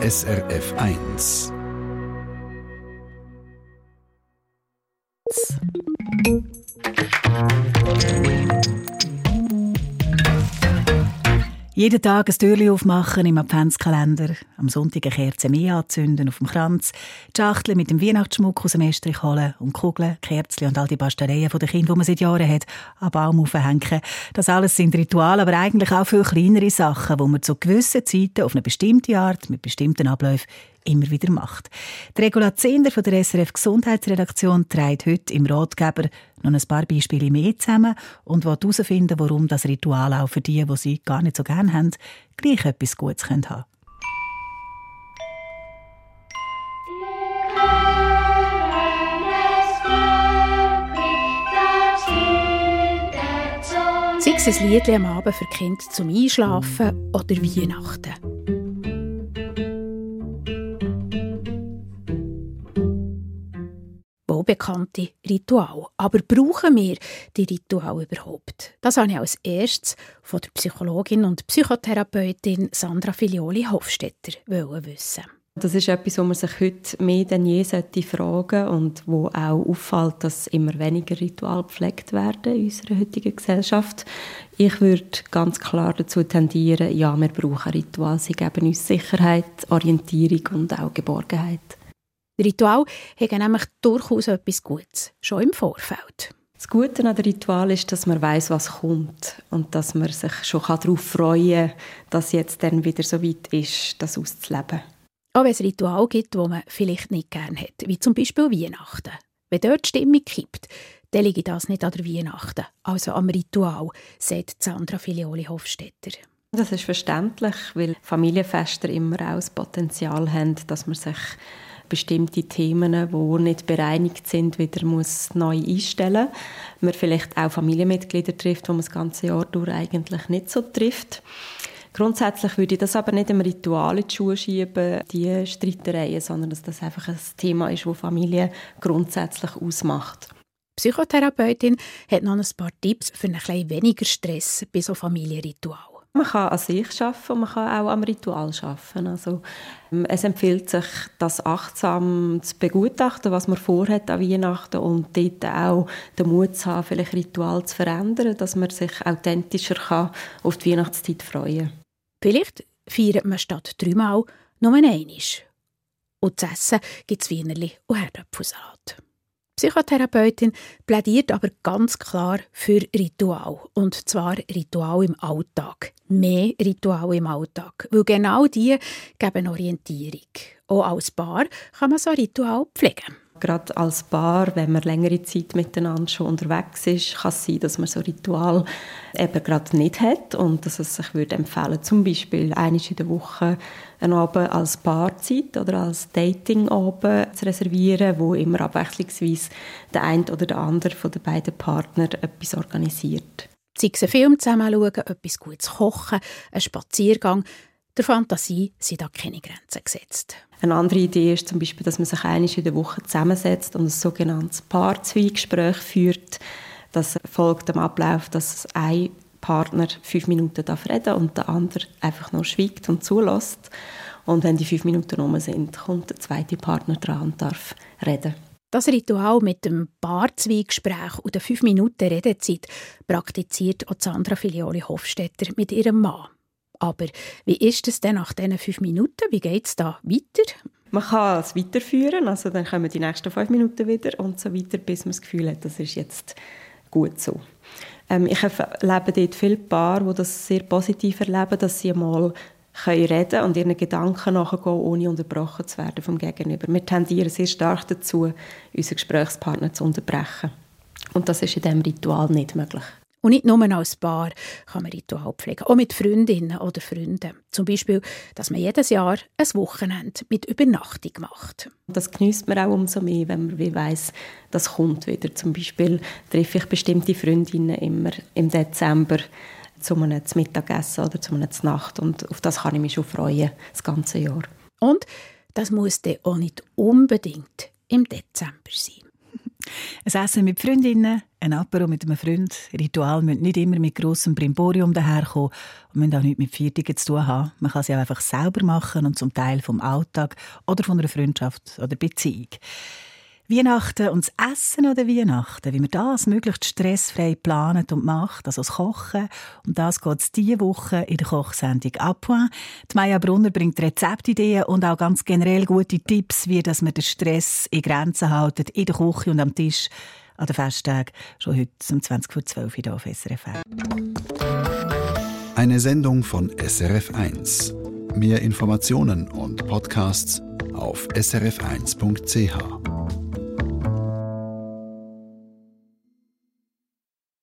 SRF 1. Jeden Tag ein Türchen aufmachen im Adventskalender, am Sonntag eine Kerze mehr anzünden auf dem Kranz, die Schachtel mit dem Weihnachtsschmuck aus dem Estrich holen und Kugeln, Kerzen und all die Bastereien der Kinder, die man seit Jahren hat, am Baum aufhängen. Das alles sind Rituale, aber eigentlich auch viel kleinere Sachen, die man zu gewissen Zeiten auf eine bestimmte Art, mit bestimmten Abläufen immer wieder macht. Die Regula Zehnder von der SRF Gesundheitsredaktion trägt heute im Ratgeber noch ein paar Beispiele mehr zusammen und will herausfinden, warum das Ritual auch für die, die sie gar nicht so gerne haben, gleich etwas Gutes haben können. Sei es ein Lied am Abend für Kinder zum Einschlafen oder Weihnachten. Wohlbekannte Ritual. Aber brauchen wir die Ritual überhaupt? Das habe ich als erstes von der Psychologin und Psychotherapeutin Sandra Filioli Hofstetter wissen. Das ist etwas, wo man sich heute mehr denn je sollte fragen und wo auch auffällt, dass immer weniger Ritual gepflegt werden in unserer heutigen Gesellschaft. Ich würde ganz klar dazu tendieren, ja, wir brauchen Ritual. Sie geben uns Sicherheit, Orientierung und auch Geborgenheit. Ritual haben nämlich durchaus etwas Gutes, schon im Vorfeld. Das Gute an dem Ritual ist, dass man weiß, was kommt und dass man sich schon darauf freuen kann, dass jetzt dann wieder so weit ist, das auszuleben. Auch wenn es Ritual gibt, wo man vielleicht nicht gerne hat, wie zum Beispiel Weihnachten. Wenn dort die Stimmung kippt, dann liege das nicht an der Weihnachten, also am Ritual, sagt Sandra Filioli Hofstetter. Das ist verständlich, weil Familienfester immer auch das Potenzial haben, dass man sich bestimmte Themen, die nicht bereinigt sind, wieder muss neu einstellen muss. Man vielleicht auch Familienmitglieder trifft, die man das ganze Jahr durch eigentlich nicht so trifft. Grundsätzlich würde ich das aber nicht im Ritual in die Schuhe schieben, die Streitereien, sondern dass das einfach ein Thema ist, das Familie grundsätzlich ausmacht. Psychotherapeutin hat noch ein paar Tipps für ein bisschen weniger Stress bei so Familienritualen. Man kann an sich arbeiten und man kann auch am Ritual arbeiten. Also, ähm, es empfiehlt sich, das achtsam zu begutachten, was man vorhat an Weihnachten und dort auch den Mut zu haben, vielleicht Ritual zu verändern, dass man sich authentischer kann auf die Weihnachtszeit freuen kann. Vielleicht feiert man statt dreimal nur einmal. Und zu essen gibt es Wienerli und Herdöpfelsalat. Psychotherapeutin plädiert aber ganz klar für Ritual. Und zwar Ritual im Alltag. Mehr Ritual im Alltag. Weil genau die geben Orientierung. Auch als Paar kann man so Ritual pflegen. Gerade als Paar, wenn man längere Zeit miteinander schon unterwegs ist, kann es sein, dass man so Ritual eben gerade nicht hat und dass es sich würde empfehlen, zum Beispiel einmal in der Woche einen Abend als Paarzeit oder als Dating-Abend zu reservieren, wo immer abwechslungsweise der eine oder der andere von den beiden Partner etwas organisiert. Sei es einen Film zusammen schauen, etwas Gutes kochen, ein Spaziergang, der Fantasie sind da keine Grenzen gesetzt. Eine andere Idee ist zum Beispiel, dass man sich einmal in der Woche zusammensetzt und ein sogenanntes Paarzweigespräch führt. Das folgt dem Ablauf, dass ein Partner fünf Minuten darf reden und der andere einfach nur schweigt und zulässt. Und wenn die fünf Minuten um sind, kommt der zweite Partner dran und darf reden. Das Ritual mit dem Paarzweigespräch und der fünf Minuten Redezeit praktiziert auch Sandra Filioli Hofstetter mit ihrem Mann. Aber wie ist es denn nach diesen fünf Minuten? Wie geht es da weiter? Man kann es weiterführen, also dann kommen die nächsten fünf Minuten wieder und so weiter, bis man das Gefühl hat, das ist jetzt gut so. Ähm, ich erlebe dort viele Paare, die das sehr positiv erleben, dass sie mal können reden und ihren Gedanken nachgehen, ohne unterbrochen zu werden vom Gegenüber. Wir tendieren sehr stark dazu, unseren Gesprächspartner zu unterbrechen. Und das ist in diesem Ritual nicht möglich. Und nicht nur als Paar kann man Ritual pflegen, auch mit Freundinnen oder Freunden. Zum Beispiel, dass man jedes Jahr ein Wochenende mit Übernachtung macht. Das genießt man auch umso mehr, wenn man wie weiss, das kommt wieder. Zum Beispiel treffe ich bestimmte Freundinnen immer im Dezember zu einem Mittagessen oder zu einer Nacht und auf das kann ich mich schon freuen, das ganze Jahr. Und das muss dann auch nicht unbedingt im Dezember sein. Ein Essen mit Freundinnen, Ein Apero mit einem Freund, Ritual müssen nicht immer mit grossem Brimborium daherkommen und müssen auch nichts mit Viertigen zu tun haben. Man kann sie auch einfach selber machen und zum Teil vom Alltag oder von einer Freundschaft oder Beziehung. Weihnachten und das Essen an der Weihnachten, wie man das möglichst stressfrei plant und macht, also das Kochen. Um das geht es diese Woche in der Kochsendung «Appoint». Die Maya Brunner bringt Rezeptideen und auch ganz generell gute Tipps, wie dass man den Stress in Grenzen haltet, in der Küche und am Tisch an den Festtagen, schon heute um 20 vor 12 Uhr auf SRF 1. Eine Sendung von SRF 1. Mehr Informationen und Podcasts auf srf1.ch.